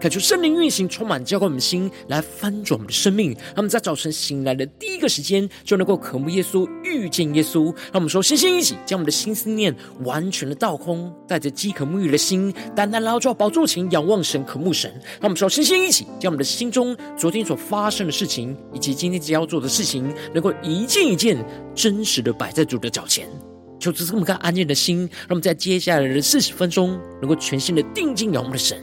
恳求圣灵运行，充满浇灌我们的心，来翻转我们的生命。让我们在早晨醒来的第一个时间，就能够渴慕耶稣，遇见耶稣。让我们说，先先一起将我们的心思念完全的倒空，带着饥渴沐浴的心，单单来到宝座前，仰望神，渴慕神。让我们说，先先一起将我们的心中昨天所发生的事情，以及今天即将要做的事情，能够一件一件真实的摆在主的脚前。求主赐我们个安静的心，让我们在接下来的四十分钟，能够全心的定睛仰望的神。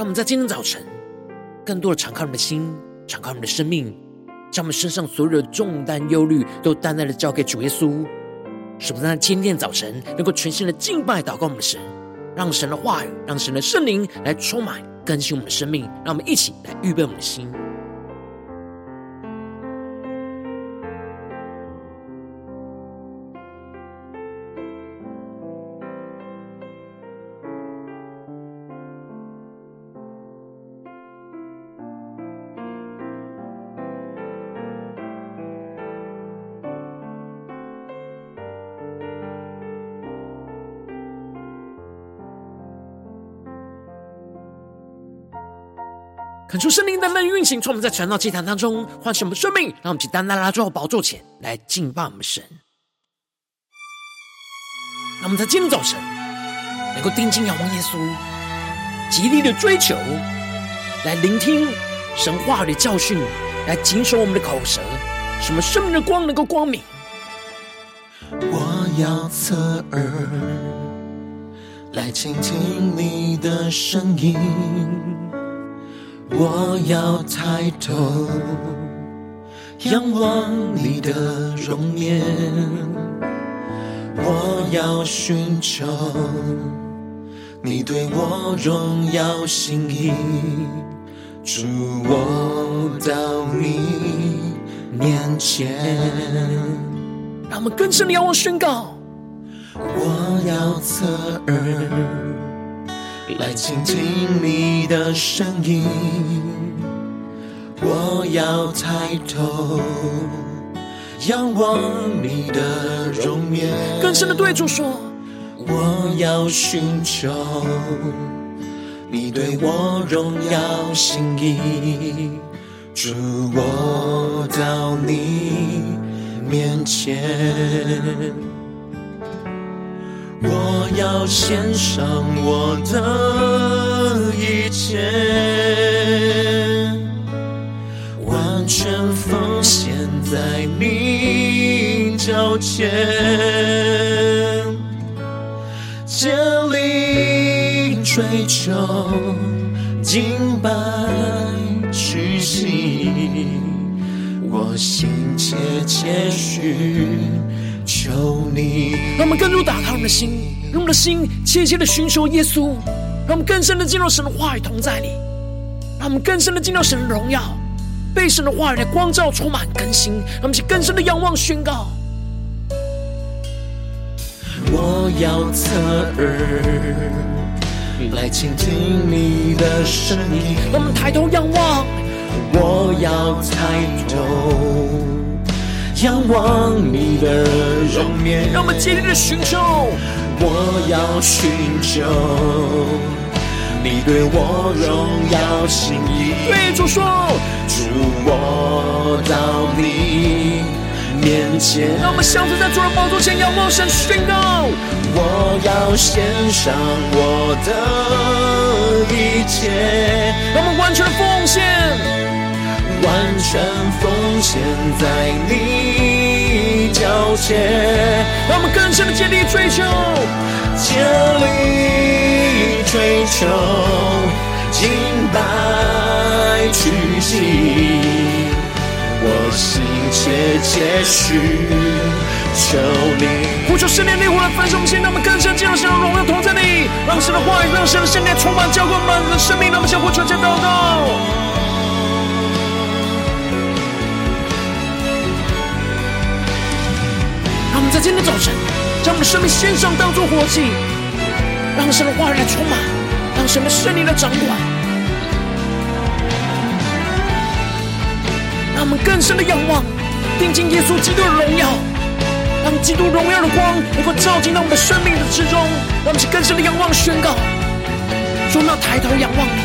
让我们在今天早晨，更多的敞开我们的心，敞开我们的生命，将我们身上所有的重担、忧虑，都单单的交给主耶稣。使我们在今天早晨能够全新的敬拜、祷告我们的神，让神的话语，让神的圣灵来充满、更新我们的生命。让我们一起来预备我们的心。恳求圣灵的能运行，从我们在传道祭坛当中唤醒我们生命，让我们去单单来到宝座前来敬拜我们神。让我们在今天早晨能够定睛仰望耶稣，极力的追求，来聆听神话的教训，来谨守我们的口舌，使我们生命的光能够光明。我要侧耳来倾听你的声音。我要抬头仰望你的容颜，我要寻求你对我荣耀心意，主，我到你面前。让我们更深的仰望宣告，我要侧耳。来倾听你的声音，我要抬头仰望你的容颜。更深的对主说，我要寻求你对我荣耀心意，主，我到你面前。我要献上我的一切，完全奉献在你脚前，竭力追求敬拜屈膝，我心切切许。求你，让我们更多打开我们的心，让我们的心切切的寻求耶稣，让我们更深的进入神的话语同在里，让我们更深的进入神的荣耀，被神的话语的光照充满更新，让我们去更深的仰望宣告。我要侧耳来倾听你的声音，让我们抬头仰望，我要抬头。仰望你的容颜，让我们竭力的寻求。我要寻求你对我荣耀心意。对主说，主我到你面前。让我们相聚在主的宝座前，仰望神宣告。我要献上我的一切，让我们完全的奉献。完全奉献在你脚前，让我们更深的竭力追求，竭力追求，敬拜屈膝。我心切切寻求你，呼求圣灵烈火来焚烧我们心，让我们更深进入神的荣耀同在里，让神的话语，让神的圣灵充满浇灌我们的生命，让我们相互传讲祷告。在今天的早晨，将我们的生命献上，当作活祭，让神的话语来充满，让神的圣灵来掌管。让我们更深的仰望，定睛耶稣基督的荣耀，让基督荣耀的光能够照进到我们的生命的之中，让我们更深的仰望宣告，说：那抬头仰望你，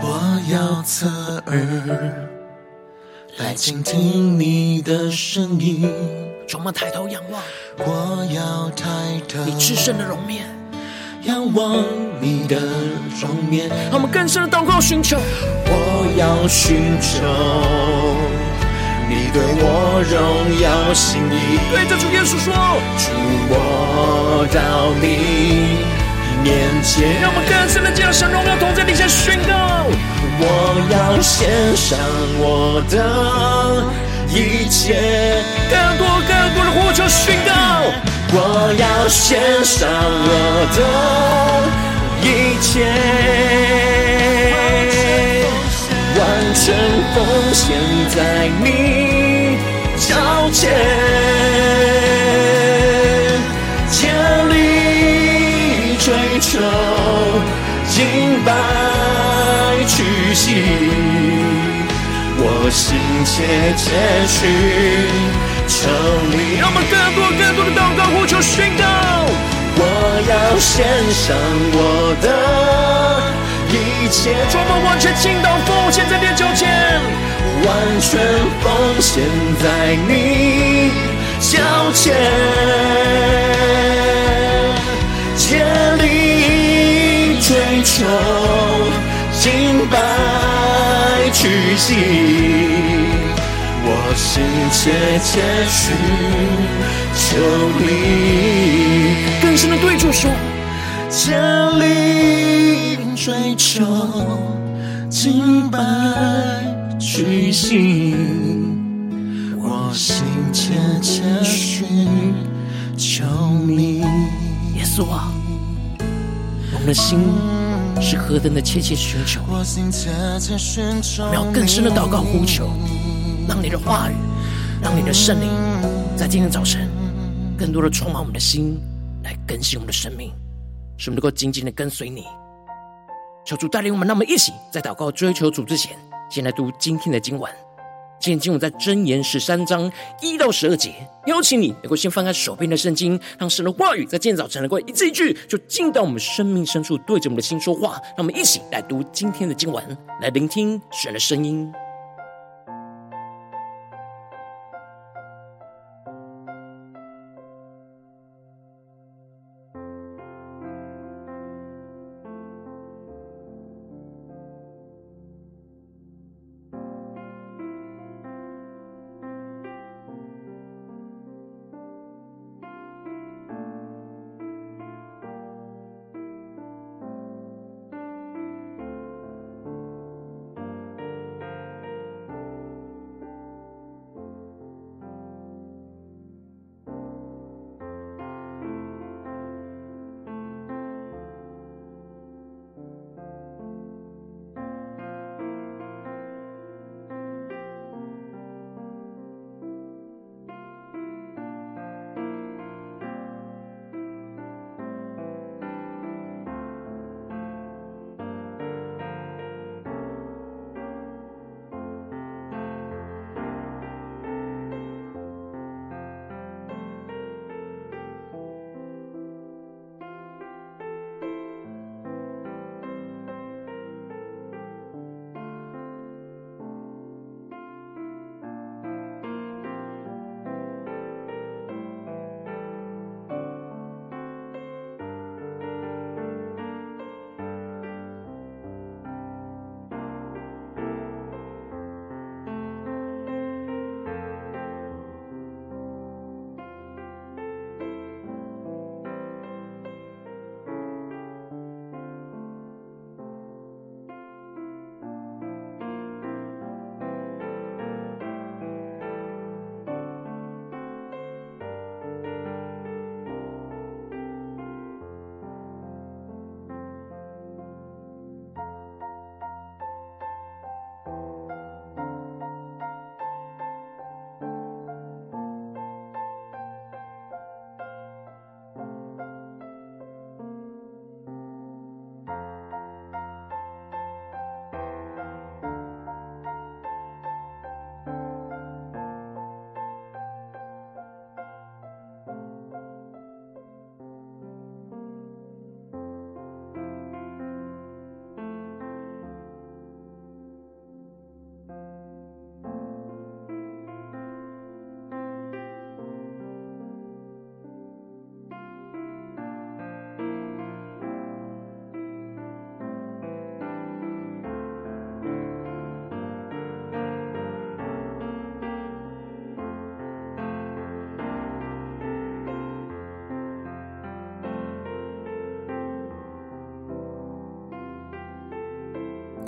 我要侧耳来倾听你的声音，说我们抬头仰望，我要抬头，你至圣的容面。仰望你的容面，让我们更深的祷告寻求。我要寻求。你对我荣耀心意。对着主耶稣说，主我到你面前。让我们更深的将神荣耀同在你先宣告。我要献上我的一切，更多更多的呼求宣告。我要献上我的一切，完全奉献在你脚前，求，敬拜屈膝，我心切切寻。求你，让我们更多更多的祷告呼求宣告。我要献上我的一切，充满完全倾倒奉献在你脚前，完全奉献在你脚前，竭力追求，敬拜屈膝。我心切切寻求你，更深的对主说，竭力追求，敬拜屈膝。我心切切寻求你，耶稣啊，我们的心是何等的切切寻求，我们要更深的祷告呼求。让你的话语，让你的圣灵，在今天早晨，更多的充满我们的心，来更新我们的生命，使我们能够紧紧的跟随你。求主带领我们，那么一起在祷告追求主之前，先来读今天的经文。今天经文在箴言十三章一到十二节。邀请你能够先翻开手边的圣经，让神的话语在今天早晨能够一字一句，就进到我们生命深处，对着我们的心说话。让我们一起来读今天的经文，来聆听神的声音。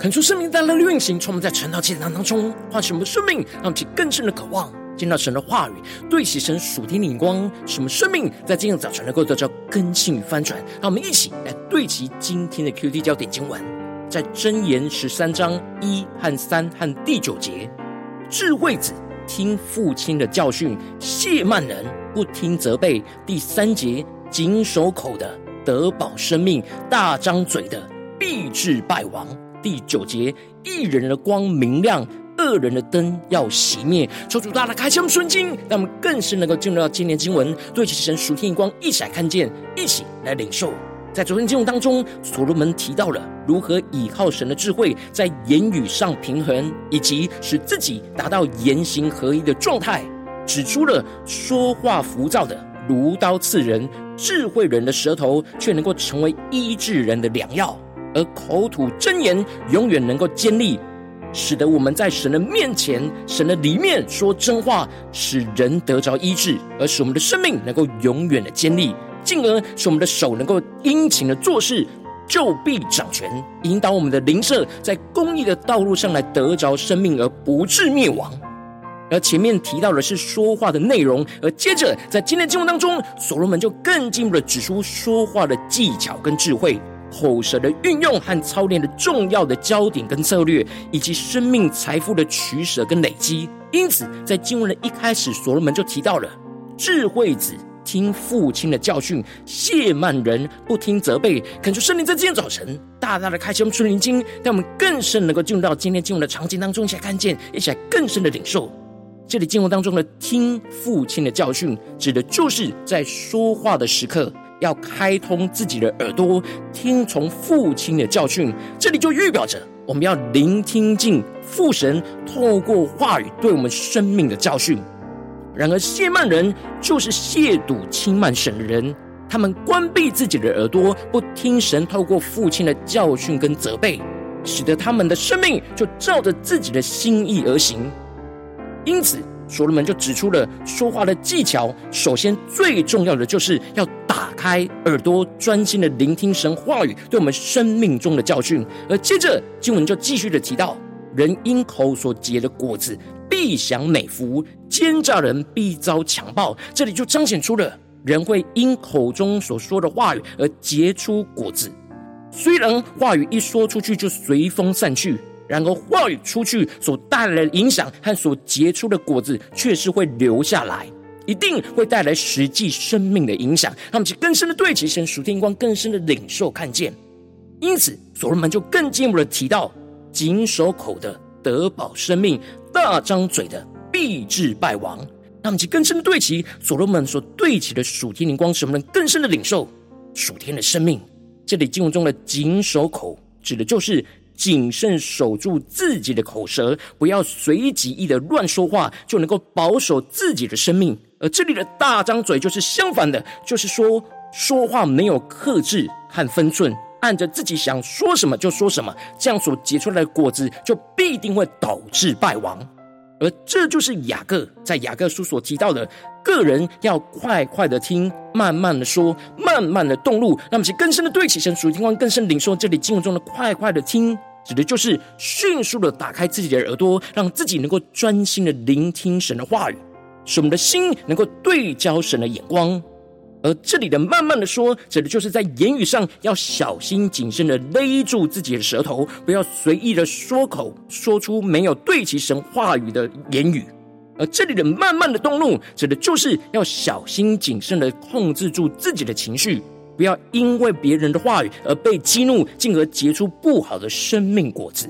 恳求生命带来的运行，从我们在晨祷祭坛当中唤醒我们的生命，让我们更深的渴望见到神的话语，对齐神属天的眼光，使我们生命在今天早晨能够得到更新与翻转。让我们一起来对齐今天的 QT 焦点经文，在箴言十三章一和三和第九节，智慧子听父亲的教训，谢曼人不听责备。第三节，谨守口的得保生命，大张嘴的必致败亡。第九节，一人的光明亮，恶人的灯要熄灭。求主大大开枪顺经，让我们更是能够进入到今天经文，对齐神属天一光，一起看见，一起来领受。在昨天经文当中，所罗门提到了如何倚靠神的智慧，在言语上平衡，以及使自己达到言行合一的状态，指出了说话浮躁的如刀刺人，智慧人的舌头却能够成为医治人的良药。而口吐真言，永远能够坚立，使得我们在神的面前、神的里面说真话，使人得着医治，而使我们的生命能够永远的坚立，进而使我们的手能够殷勤的做事，就必掌权，引导我们的灵舍在公义的道路上来得着生命，而不致灭亡。而前面提到的是说话的内容，而接着在今天的经文当中，所罗门就更进一步的指出说话的技巧跟智慧。口舌的运用和操练的重要的焦点跟策略，以及生命财富的取舍跟累积。因此，在经文的一开始，所罗门就提到了智慧子听父亲的教训，谢曼人不听责备。恳求圣灵在今天早晨大大的开启我们属灵经，让我们更深能够进入到今天经文的场景当中，一起来看见，一起来更深的领受。这里经文当中的听父亲的教训，指的就是在说话的时刻。要开通自己的耳朵，听从父亲的教训。这里就预表着我们要聆听进父神透过话语对我们生命的教训。然而，亵慢人就是亵渎轻慢神的人，他们关闭自己的耳朵，不听神透过父亲的教训跟责备，使得他们的生命就照着自己的心意而行。因此，所罗门就指出了说话的技巧，首先最重要的就是要打开耳朵，专心的聆听神话语对我们生命中的教训。而接着经文就继续的提到，人因口所结的果子必享美福，奸诈人必遭强暴。这里就彰显出了人会因口中所说的话语而结出果子。虽然话语一说出去就随风散去。然而，话语出去所带来的影响和所结出的果子，却是会留下来，一定会带来实际生命的影响。他们去更深的对齐神属天光，更深的领受看见。因此，所罗门就更进一步的提到：谨守口的得保生命，大张嘴的必致败亡。他们去更深的对齐所罗门所对齐的属天灵光，使我们更深的领受属天的生命。这里经文中的谨守口，指的就是。谨慎守住自己的口舌，不要随己意的乱说话，就能够保守自己的生命。而这里的大张嘴就是相反的，就是说说话没有克制和分寸，按着自己想说什么就说什么，这样所结出来的果子就必定会导致败亡。而这就是雅各在雅各书所提到的，个人要快快的听，慢慢的说，慢慢的动怒。那么，其更深的对齐神属天光，更深领受这里经文中的快快的听，指的就是迅速的打开自己的耳朵，让自己能够专心的聆听神的话语，使我们的心能够对焦神的眼光。而这里的慢慢的说，指的就是在言语上要小心谨慎的勒住自己的舌头，不要随意的说口，说出没有对齐神话语的言语。而这里的慢慢的动怒，指的就是要小心谨慎的控制住自己的情绪，不要因为别人的话语而被激怒，进而结出不好的生命果子。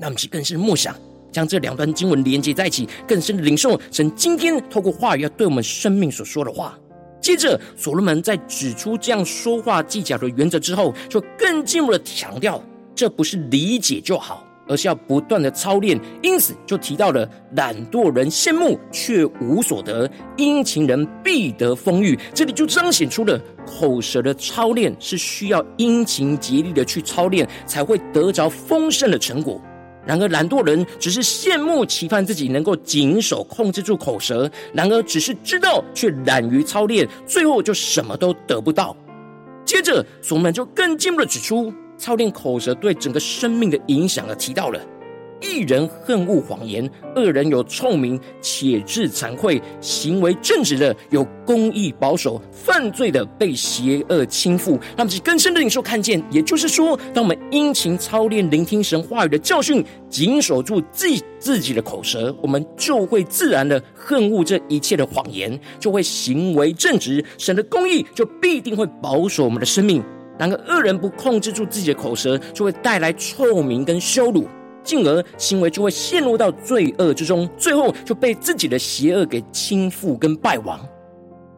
那么，其更是默想，将这两段经文连接在一起，更深的领受神今天透过话语要对我们生命所说的话。接着，所罗门在指出这样说话技巧的原则之后，就更进一步的强调，这不是理解就好，而是要不断的操练。因此，就提到了懒惰人羡慕却无所得，殷勤人必得丰裕。这里就彰显出了口舌的操练是需要殷勤竭力的去操练，才会得着丰盛的成果。然而，懒惰人只是羡慕、期盼自己能够谨守、控制住口舌；然而，只是知道却懒于操练，最后就什么都得不到。接着，所罗门就更进一步的指出，操练口舌对整个生命的影响而提到了。一人恨恶谎言，恶人有聪明，且致惭愧；行为正直的有公义保守，犯罪的被邪恶倾覆。那么，是更深的领受看见，也就是说，当我们殷勤操练聆听神话语的教训，谨守住自自己的口舌，我们就会自然的恨恶这一切的谎言，就会行为正直。神的公义就必定会保守我们的生命。然而，恶人不控制住自己的口舌，就会带来臭名跟羞辱。进而行为就会陷入到罪恶之中，最后就被自己的邪恶给倾覆跟败亡。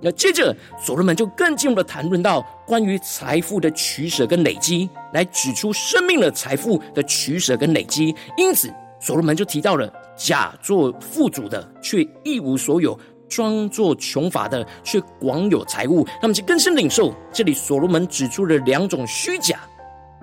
那接着所罗门就更进一步的谈论到关于财富的取舍跟累积，来指出生命的财富的取舍跟累积。因此，所罗门就提到了假作富足的却一无所有，装作穷乏的却广有财物。那么，就更深领受这里所罗门指出了两种虚假。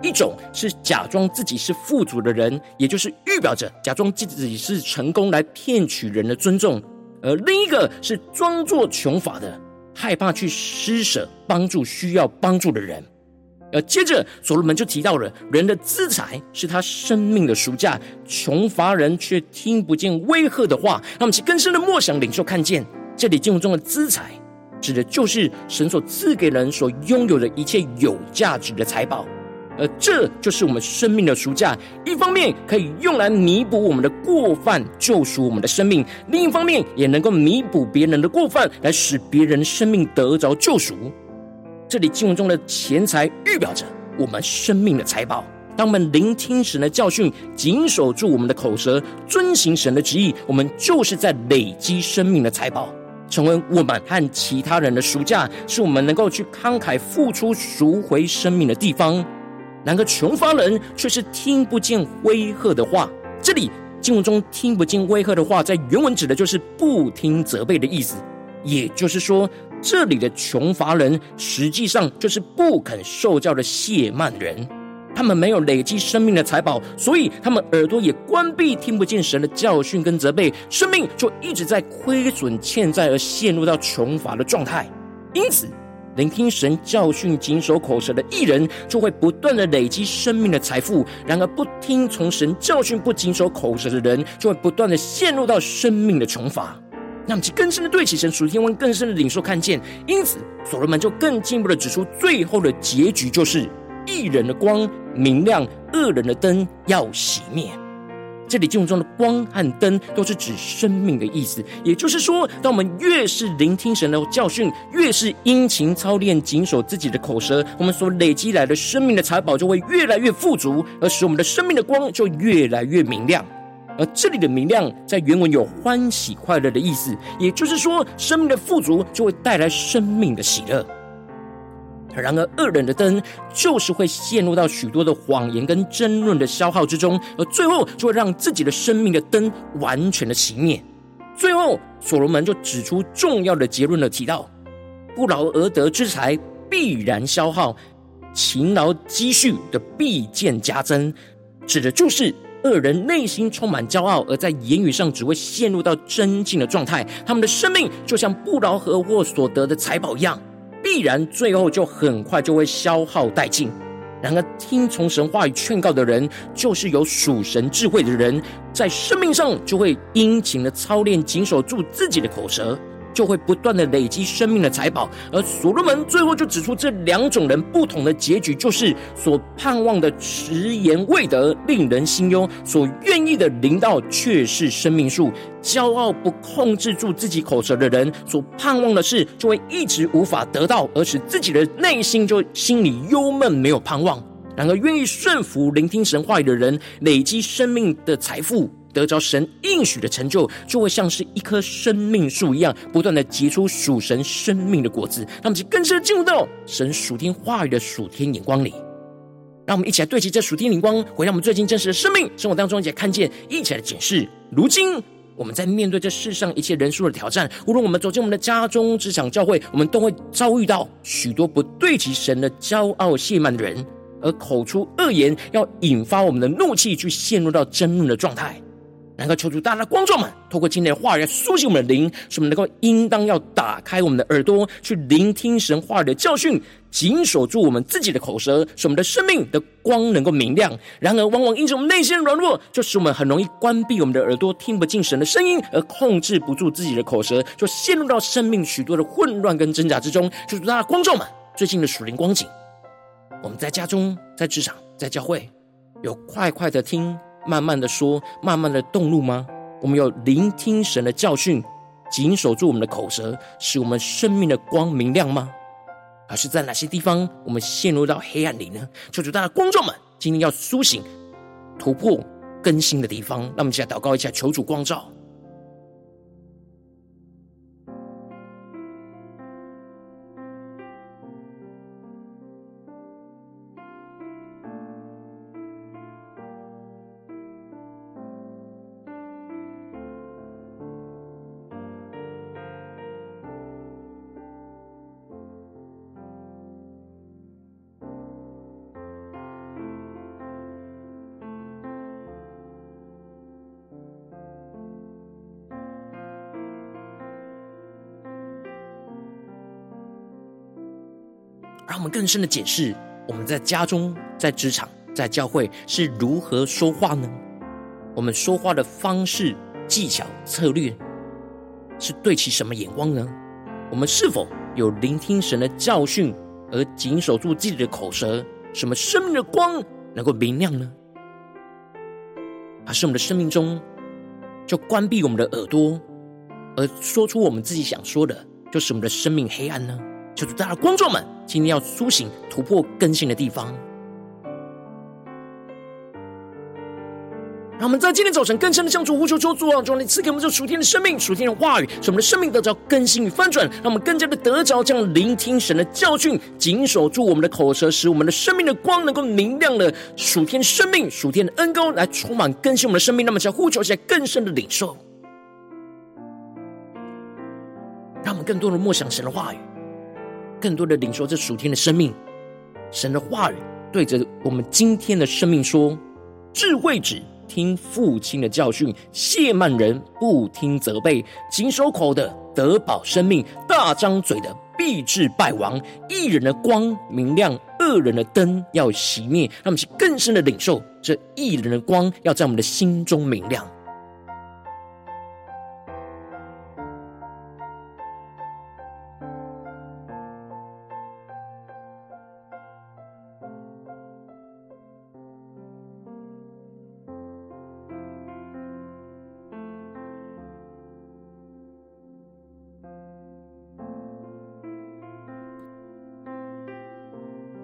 一种是假装自己是富足的人，也就是预表着假装自己是成功来骗取人的尊重；而另一个是装作穷乏的，害怕去施舍帮助需要帮助的人。而接着所罗门就提到了人的资财是他生命的赎价，穷乏人却听不见威吓的话。那么其更深的默想领受看见，这里经文中的资财，指的就是神所赐给人所拥有的一切有价值的财宝。而这就是我们生命的赎价，一方面可以用来弥补我们的过犯，救赎我们的生命；另一方面也能够弥补别人的过犯，来使别人生命得着救赎。这里经文中的钱财预表着我们生命的财宝。当我们聆听神的教训，谨守住我们的口舌，遵行神的旨意，我们就是在累积生命的财宝，成为我们和其他人的赎价，是我们能够去慷慨付出赎回生命的地方。然而，穷乏人却是听不见威吓的话。这里经文中听不见威吓的话，在原文指的就是不听责备的意思。也就是说，这里的穷乏人实际上就是不肯受教的谢曼人。他们没有累积生命的财宝，所以他们耳朵也关闭，听不见神的教训跟责备，生命就一直在亏损欠债而陷入到穷乏的状态。因此，聆听神教训、谨守口舌的艺人，就会不断的累积生命的财富；然而，不听从神教训、不谨守口舌的人，就会不断的陷入到生命的穷乏。那么，其更深的对齐神属天温更深的领受看见。因此，所罗门就更进一步的指出，最后的结局就是一人的光明亮，恶人的灯要熄灭。这里经文中的光和灯都是指生命的意思，也就是说，当我们越是聆听神的教训，越是殷勤操练、谨守自己的口舌，我们所累积来的生命的财宝就会越来越富足，而使我们的生命的光就越来越明亮。而这里的明亮，在原文有欢喜快乐的意思，也就是说，生命的富足就会带来生命的喜乐。然而，恶人的灯就是会陷入到许多的谎言跟争论的消耗之中，而最后就会让自己的生命的灯完全的熄灭。最后，所罗门就指出重要的结论了，提到不劳而得之财必然消耗，勤劳积蓄的必见加增，指的就是恶人内心充满骄傲，而在言语上只会陷入到争竞的状态。他们的生命就像不劳而获所得的财宝一样。必然最后就很快就会消耗殆尽。然而，听从神话语劝告的人，就是有属神智慧的人，在生命上就会殷勤的操练，谨守住自己的口舌。就会不断的累积生命的财宝，而所罗门最后就指出这两种人不同的结局，就是所盼望的迟延未得，令人心忧；所愿意的临到却是生命树。骄傲不控制住自己口舌的人，所盼望的事就会一直无法得到，而使自己的内心就心里忧闷，没有盼望。然而，愿意顺服聆听神话语的人，累积生命的财富。得着神应许的成就，就会像是一棵生命树一样，不断的结出属神生命的果子。让我们更深的进入到神属天话语的属天眼光里，让我们一起来对齐这属天灵光，回到我们最近真实的生命生活当中，一起来看见，一起来检视。如今我们在面对这世上一切人数的挑战，无论我们走进我们的家中、职场、教会，我们都会遭遇到许多不对齐神的骄傲亵慢的人，而口出恶言，要引发我们的怒气，去陷入到争论的状态。能够求主大大光照们，透过今天的话语来苏醒我们的灵，使我们能够应当要打开我们的耳朵，去聆听神话语的教训，谨守住我们自己的口舌，使我们的生命的光能够明亮。然而，往往因着我们内心软弱，就使我们很容易关闭我们的耳朵，听不进神的声音，而控制不住自己的口舌，就陷入到生命许多的混乱跟挣扎之中。求主大大光照们，最近的属灵光景，我们在家中、在职场、在教会，有快快的听。慢慢的说，慢慢的动怒吗？我们有聆听神的教训，谨守住我们的口舌，使我们生命的光明亮吗？还是在哪些地方我们陷入到黑暗里呢？求主大家观众们，今天要苏醒、突破、更新的地方，让我们一起来祷告一下，求主光照。更深的解释，我们在家中、在职场、在教会是如何说话呢？我们说话的方式、技巧、策略，是对其什么眼光呢？我们是否有聆听神的教训，而谨守住自己的口舌，什么生命的光能够明亮呢？还是我们的生命中就关闭我们的耳朵，而说出我们自己想说的，就是我们的生命黑暗呢？求主，大家观众们，今天要苏醒、突破、更新的地方，让我们在今天早晨更深的向主呼求，求主啊，求你赐给我们这属天的生命、属天的话语，使我们的生命得着更新与翻转，让我们更加的得着这样聆听神的教训，谨守住我们的口舌，使我们的生命的光能够明亮的属天生命、属天的恩膏来充满更新我们的生命。那么，要呼求起来更深的领受，让我们更多的默想神的话语。更多的领受这属天的生命，神的话语对着我们今天的生命说：智慧子听父亲的教训，亵慢人不听责备，谨守口的得保生命，大张嘴的必致败亡。一人的光明亮，恶人的灯要熄灭。让我们更深的领受这一人的光要在我们的心中明亮。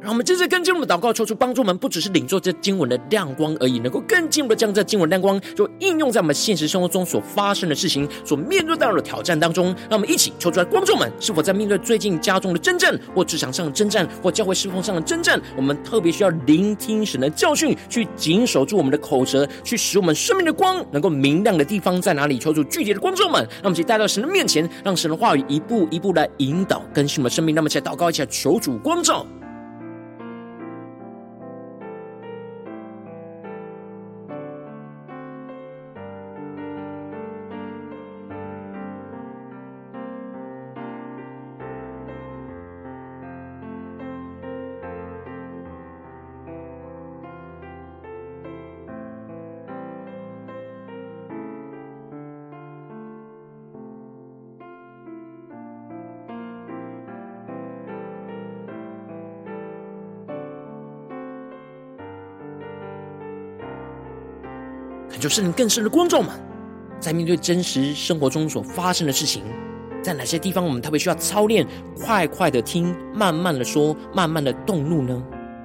让我们接着更进一步的祷告，求出帮助我们，不只是领受这经文的亮光而已，能够更进一步的将这经文亮光，就应用在我们现实生活中所发生的事情、所面对到的挑战当中。让我们一起求出来，观众们是否在面对最近家中的征战，或职场上的征战，或教会侍奉上的征战？我们特别需要聆听神的教训，去谨守住我们的口舌，去使我们生命的光能够明亮的地方在哪里？求主具体的观众们，让我们一起带到神的面前，让神的话语一步一步来引导更新我们的生命。那么，起来祷告，一起来求主光照。就是你更深的光照们，在面对真实生活中所发生的事情，在哪些地方我们特别需要操练，快快的听，慢慢的说，慢慢的动怒呢？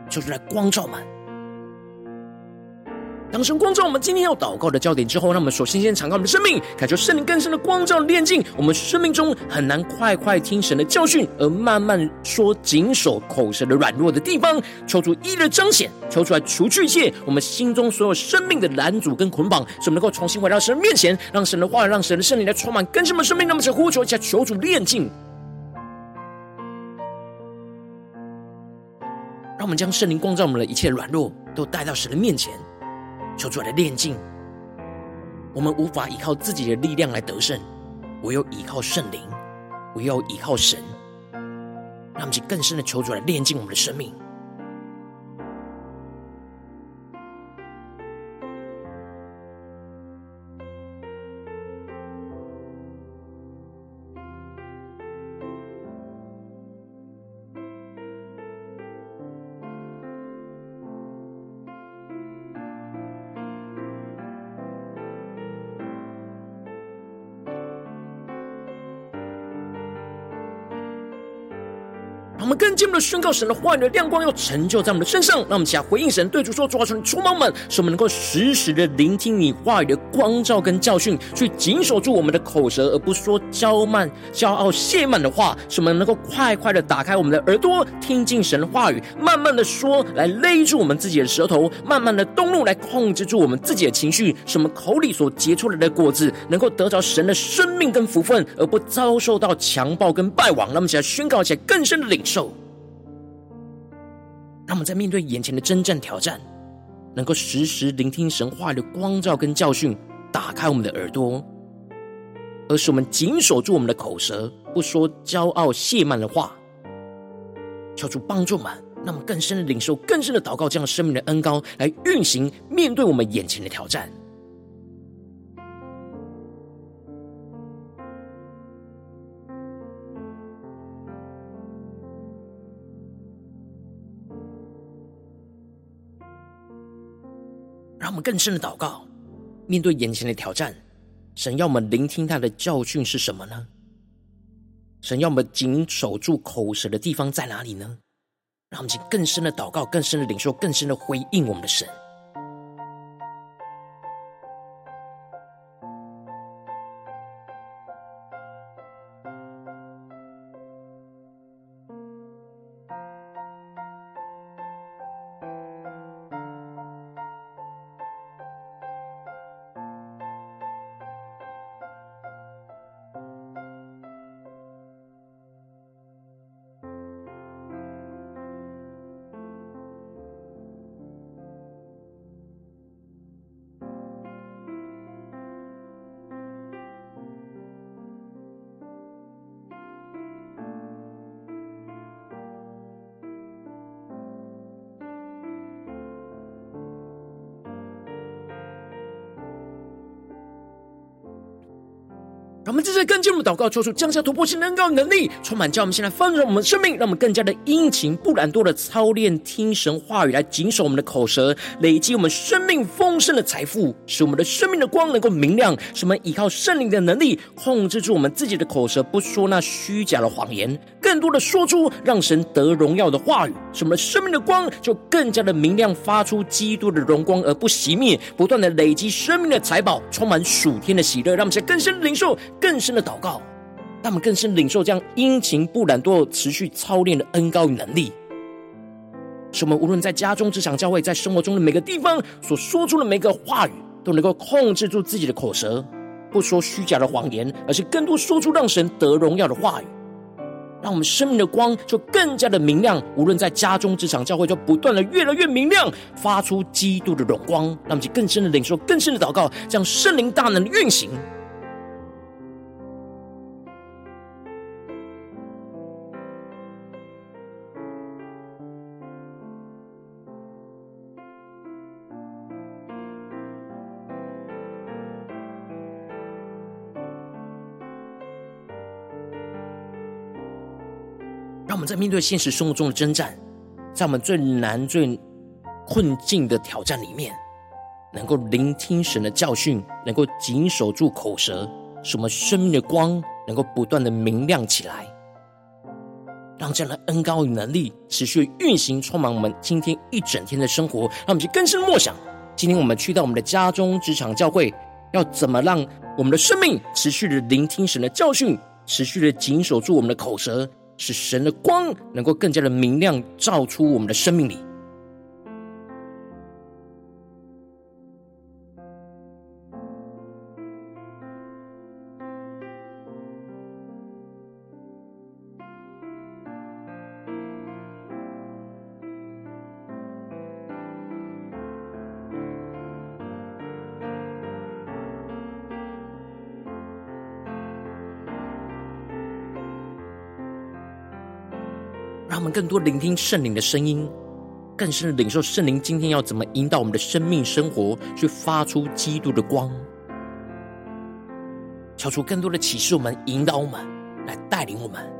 就是在光照们。当神光照我们今天要祷告的焦点之后，让我们首先先敞开我们的生命，感受圣灵更深的光照炼净我们生命中很难快快听神的教训，而慢慢说谨守口舌的软弱的地方，求主一一的彰显，求出来除去一切我们心中所有生命的拦阻跟捆绑，使我们能够重新回到神的面前，让神的话，让神的圣灵来充满更深的生命。那么，请呼求一下，求主炼净，让我们将圣灵光照我们的一切软弱都带到神的面前。求主来炼净，我们无法依靠自己的力量来得胜，唯有依靠圣灵，唯有依靠神。让我们去更深的求主来炼净我们的生命。们更进一步的宣告神的话语的亮光要成就在我们的身上。让我们起来回应神，对主说：“主啊，求你出帮们，使我们能够时时的聆听你话语的光照跟教训，去谨守住我们的口舌，而不说骄慢、骄傲、泄慢的话。使我们能够快快的打开我们的耳朵，听进神的话语，慢慢的说，来勒住我们自己的舌头，慢慢的动怒来控制住我们自己的情绪。使我们口里所结出来的果子，能够得着神的生命跟福分，而不遭受到强暴跟败亡。让我们起来宣告起来更深的领受。让我们在面对眼前的征战挑战，能够时时聆听神话的光照跟教训，打开我们的耳朵，而是我们紧守住我们的口舌，不说骄傲亵慢的话。求主帮助们，让我们更深的领受、更深的祷告，这样生命的恩高来运行，面对我们眼前的挑战。让我们更深的祷告，面对眼前的挑战，神要我们聆听他的教训是什么呢？神要我们谨守住口舌的地方在哪里呢？让我们去更深的祷告，更深的领受，更深的回应我们的神。我们在这更进入祷告，求主降下突破性的恩膏能力，充满叫我们现在放盛我们的生命，让我们更加的殷勤不懒惰的操练听神话语，来谨守我们的口舌，累积我们生命丰盛的财富，使我们的生命的光能够明亮。使我们依靠圣灵的能力，控制住我们自己的口舌，不说那虚假的谎言，更多的说出让神得荣耀的话语。使我们生命的光就更加的明亮，发出基督的荣光而不熄灭，不断的累积生命的财宝，充满属天的喜乐。让我们更深的领受。更深的祷告，让我们更深领受这样殷勤不懒惰、持续操练的恩膏与能力，使我们无论在家中、职场、教会，在生活中的每个地方所说出的每个话语，都能够控制住自己的口舌，不说虚假的谎言，而是更多说出让神得荣耀的话语，让我们生命的光就更加的明亮。无论在家中、职场、教会，就不断的越来越明亮，发出基督的荣光。让我们更深的领受、更深的祷告，将圣灵大能的运行。在面对现实生活中的征战，在我们最难、最困境的挑战里面，能够聆听神的教训，能够谨守住口舌，使我们生命的光能够不断的明亮起来。让这样的恩膏与能力持续运行，充满我们今天一整天的生活。让我们去更深默想，今天我们去到我们的家中、职场、教会，要怎么让我们的生命持续的聆听神的教训，持续的谨守住我们的口舌。使神的光能够更加的明亮，照出我们的生命里。我们更多聆听圣灵的声音，更深的领受圣灵今天要怎么引导我们的生命生活，去发出基督的光，求出更多的启示，我们引导我们，来带领我们。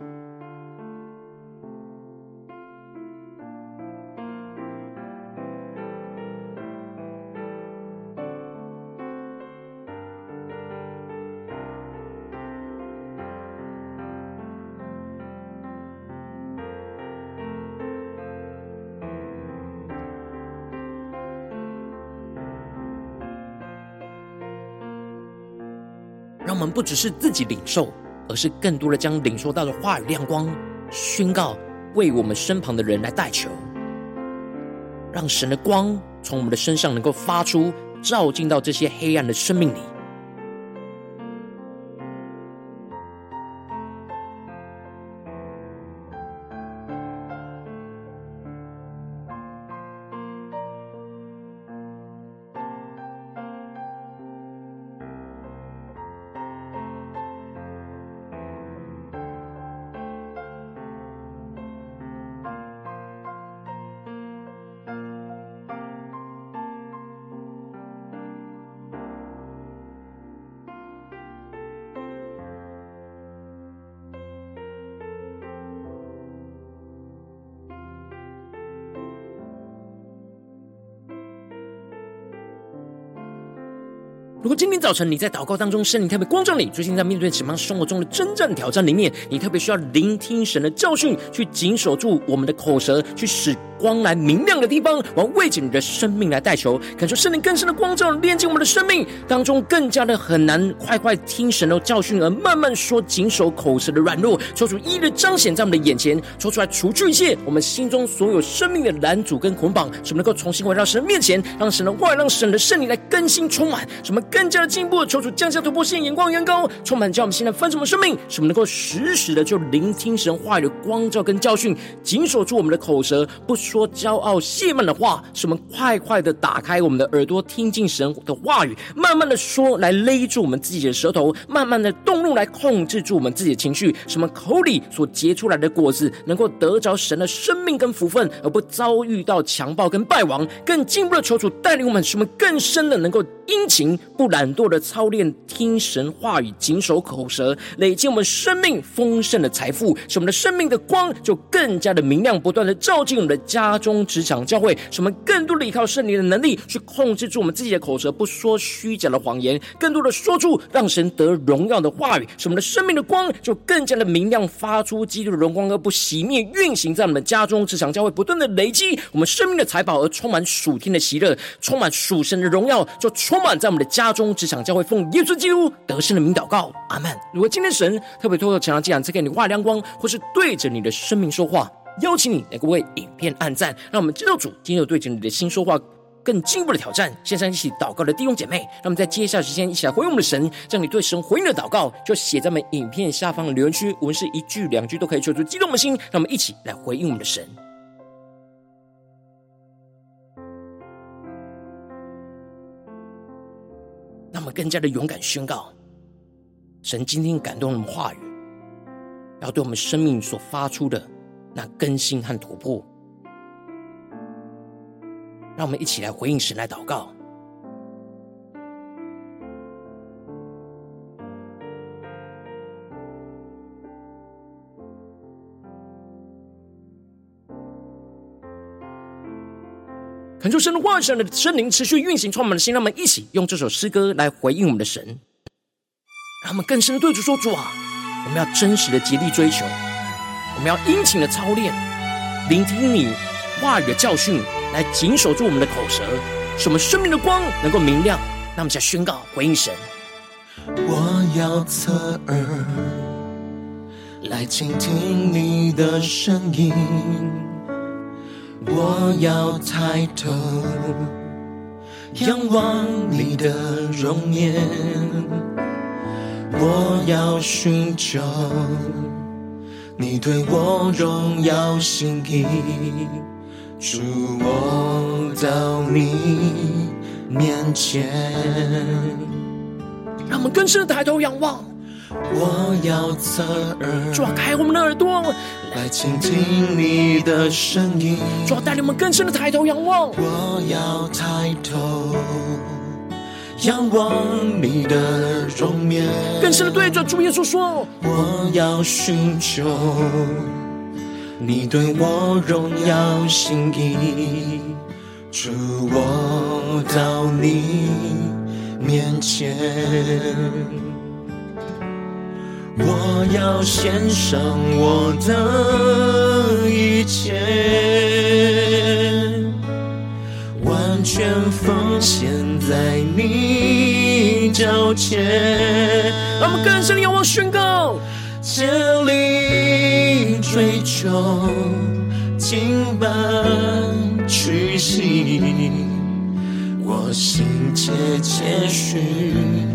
不只是自己领受，而是更多的将领受到的话语亮光宣告，为我们身旁的人来代求，让神的光从我们的身上能够发出，照进到这些黑暗的生命里。如果今天早晨你在祷告当中，圣灵特别光照你，最近在面对什么生活中的真正挑战里面，你特别需要聆听神的教训，去谨守住我们的口舌，去使光来明亮的地方，我要为着你的生命来代求，感受圣灵更深的光照，连接我们的生命当中，更加的很难快快听神的教训，而慢慢说谨守口舌的软弱，抽出一一的彰显在我们的眼前，说出来除去一切我们心中所有生命的拦阻跟捆绑，使我们能够重新回到神的面前，让神的话，让神的圣灵来更新充满，使我们更加的进步，求主降下突破性眼光远高，充满叫我们现在分什么生命，使我们能够时时的就聆听神话语的光照跟教训，紧锁住我们的口舌，不。说骄傲泄慢的话，使我们快快的打开我们的耳朵，听进神的话语，慢慢的说，来勒住我们自己的舌头，慢慢的动怒来控制住我们自己的情绪，使我们口里所结出来的果子，能够得着神的生命跟福分，而不遭遇到强暴跟败亡。更进步的求主带领我们，使我们更深的能够殷勤不懒惰的操练听神话语，谨守口舌，累积我们生命丰盛的财富，使我们的生命的光就更加的明亮，不断的照进我们的家。中、职场、教会，使我们更多的依靠圣灵的能力，去控制住我们自己的口舌，不说虚假的谎言，更多的说出让神得荣耀的话语，使我们的生命的光就更加的明亮，发出基督的荣光，而不熄灭，运行在我们家中、职场、教会，不断的累积我们生命的财宝，而充满属天的喜乐，充满属神的荣耀，就充满在我们的家中、职场、教会，奉耶稣基督得胜的名祷告，阿门。如果今天神特别透过这场讲坛赐给你话亮光，或是对着你的生命说话。邀请你能够为影片按赞，让我们知道主今天有对着你的心说话，更进一步的挑战。线上一起祷告的弟兄姐妹，让我们在接下来时间一起来回应我们的神，将你对神回应的祷告就写在我们影片下方的留言区，无论是一句两句都可以，求主激动的心，让我们一起来回应我们的神。让我们更加的勇敢宣告，神今天感动我们话语，要对我们生命所发出的。那更新和突破，让我们一起来回应神，来祷告。恳求神的话语、神的圣灵持续运行，充满的心，让我们一起用这首诗歌来回应我们的神，让我们更深的对主说：“主啊，我们要真实的竭力追求。”我们要殷勤的操练，聆听你话语的教训，来谨守住我们的口舌，使我们生命的光能够明亮。那么，再宣告回应神。我要侧耳来倾听你的声音，我要抬头仰望你的容颜。我要寻求你对我荣耀心意，主，我到你面前。让我们更深的抬头仰望。我要侧耳，主啊，开我们的耳朵，来倾听你的声音。主啊，带领我们更深的抬头仰望。我要抬头仰望你的容颜，更深的对着主耶稣说：我要寻求你对我荣耀心意，主，我到你面前。我要献上我的一切，完全奉献在你脚前。让我们更深的仰望宣告，竭力追求，敬拜屈膝，我心切切寻。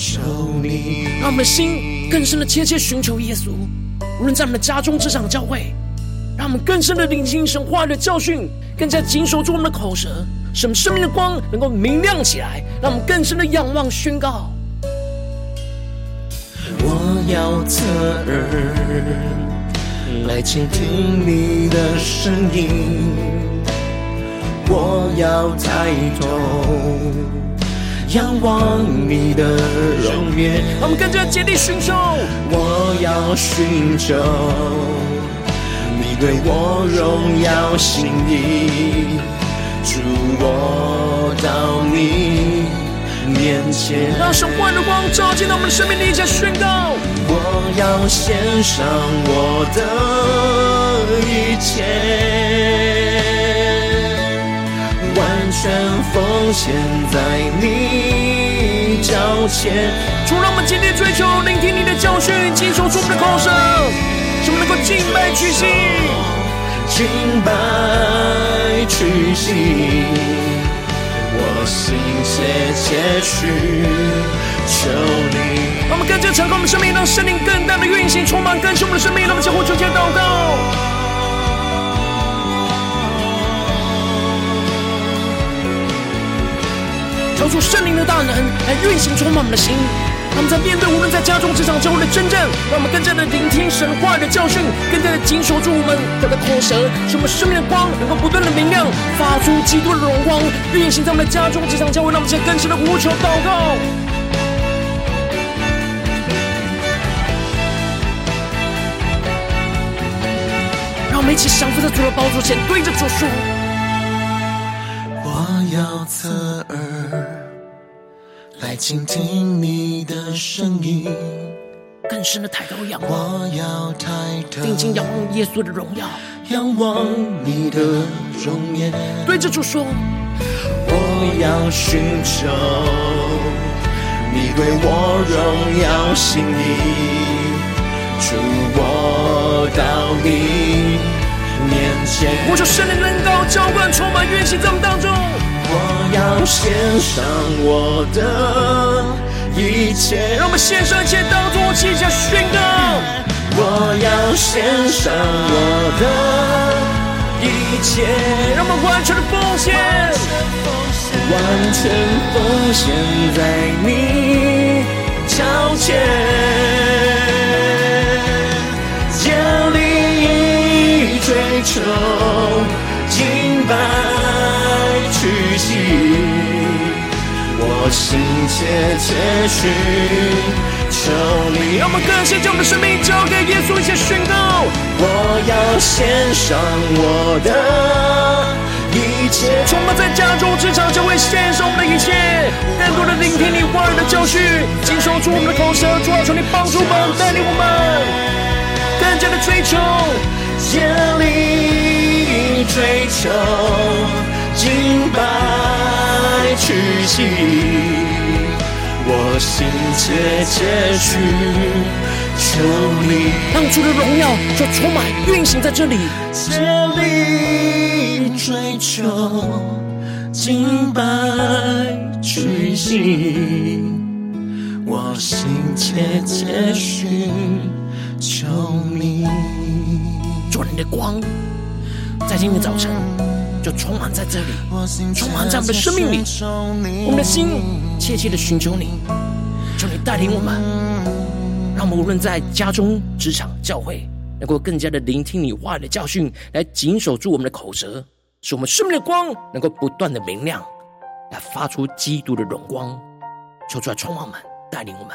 求你，让我们的心更深的切切寻求耶稣。无论在我们的家中、职场、教会，让我们更深的聆听神话语的教训，更加谨守住我们的口舌，使我们生命的光能够明亮起来。让我们更深的仰望宣告。我要侧耳来倾听你的声音，我要抬头。仰望你的容颜，我们跟着竭力寻求。我要寻求你对我荣耀心意，主，我到你面前。让神光的光照进到我们的生命里，再宣告。我要献上我的一切。全奉献在你脚前，主，让我们今天追求，聆听你的教训，谨守住我们的口声，使我们能够敬拜屈膝，敬拜屈膝，我心切切需求你。让我们更加敞开我们生命，让圣灵更大的运行，充满更新我们的生命，让我们相互求接祷告。求出圣灵的大能来运行充满我们的心，让我们在面对无论在家中、职场、教会的征战，让我们更加的聆听神话语的教训，更加的谨守住我们的口舌，使我们生命的光能够不断的明亮，发出基督的荣光，运行在我们的家中、职场、教会，让我们在更深的呼求祷告，让我们一起降服在主的宝座前，对着主说。要侧耳来倾听你的声音，更深的抬头仰望。我要抬头，定睛仰望耶稣的荣耀，仰望你的容颜。对着主说，我要寻求你对我荣耀心意，主，我到你面前。我求圣灵能够浇灌充满运行在我们当中。要献上我的一切，让我们献上一切当作祭，下宣告。我要献上我的一切，让我们完全的奉献，完全奉献在你脚前，竭力追求敬拜。我心切切寻求你。让我们更深将我们的生命交给耶稣，一起宣告。我要献上我的一切，充满在家中、职场，就会献上我们的一切。更多的聆听你话语的教训，谨守住我们的口舌，主啊，求你帮助我们，带领我们更加的追求，竭力追求。敬拜屈膝，我心切切需求你。当主的荣耀就充满运行在这里，竭力追求敬拜屈膝，我心切切寻求你。主你的光，在今天早晨就充满在这里，充满在我们的生命里。我们的心切切的寻求你，求你带领我们，让我们无论在家中、职场、教会，能够更加的聆听你话语的教训，来紧守住我们的口舌，使我们生命的光能够不断的明亮，来发出基督的荣光。求主来充满我们，带领我们。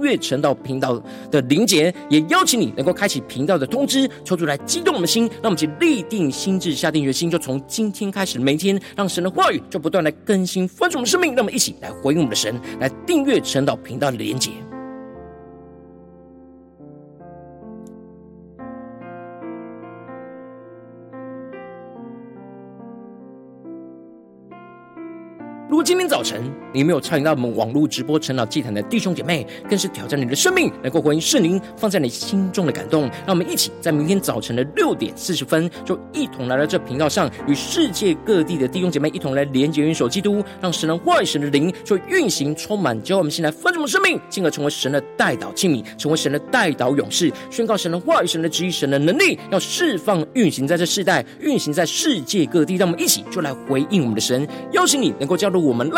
月晨祷频道的连结，也邀请你能够开启频道的通知，抽出来激动我们的心，让我们去立定心智，下定决心，就从今天开始，每天让神的话语就不断来更新翻转我们生命，让我们一起来回应我们的神，来订阅晨祷频道的连结。早晨你没有参与到我们网络直播晨祷祭坛的弟兄姐妹，更是挑战你的生命，能够回应圣灵放在你心中的感动。让我们一起在明天早晨的六点四十分，就一同来到这频道上，与世界各地的弟兄姐妹一同来连接、元首基督，让神的话语、神的灵就运行充满，教我们先来丰盛生命，进而成为神的代祷器皿，成为神的代祷勇士，宣告神的话语、神的旨意、神的能力，要释放运行在这世代，运行在世界各地。让我们一起就来回应我们的神，邀请你能够加入。我们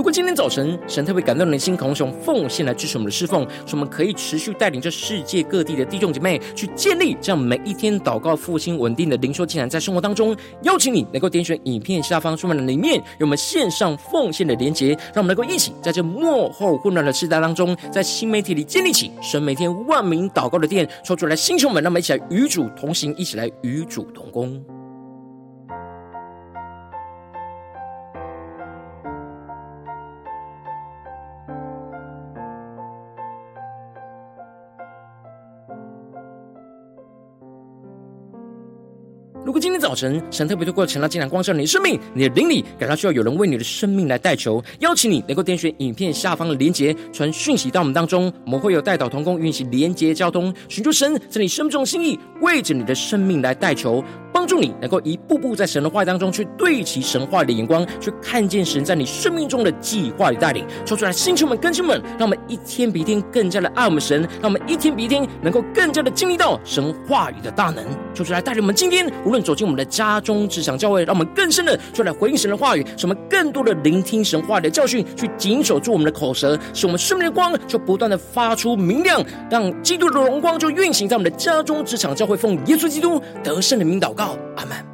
如果今天早晨神特别感动你的心，渴望奉献来支持我们的侍奉，使我们可以持续带领着世界各地的弟兄姐妹去建立这样每一天祷告复兴稳定的灵修进展，在生活当中，邀请你能够点选影片下方说明的里面有我们线上奉献的连结，让我们能够一起在这幕后混乱的时代当中，在新媒体里建立起神每天万名祷告的殿，抽出来星球们，让我们一起来与主同行，一起来与主同工。Где 早晨神特别透过晨祷祭坛光照你的生命，你的灵里感到需要有人为你的生命来代求，邀请你能够点选影片下方的连结，传讯息到我们当中，我们会有代祷同工运行连结交通，寻求神在你生命中的心意，为着你的生命来代求。帮助你能够一步步在神的话当中去对齐神话的眼光，去看见神在你生命中的计划与带领。说出来，星球们、更新们，让我们一天比一天更加的爱我们神，让我们一天比一天能够更加的经历到神话语的大能。说出来，带领我们今天无论走进我们的家中、职场、教会，让我们更深的就来回应神的话语，使我们更多的聆听神话语的教训，去谨守住我们的口舌，使我们生命的光就不断的发出明亮，让基督的荣光就运行在我们的家中、职场、教会，奉耶稣基督得胜的名祷告。阿门。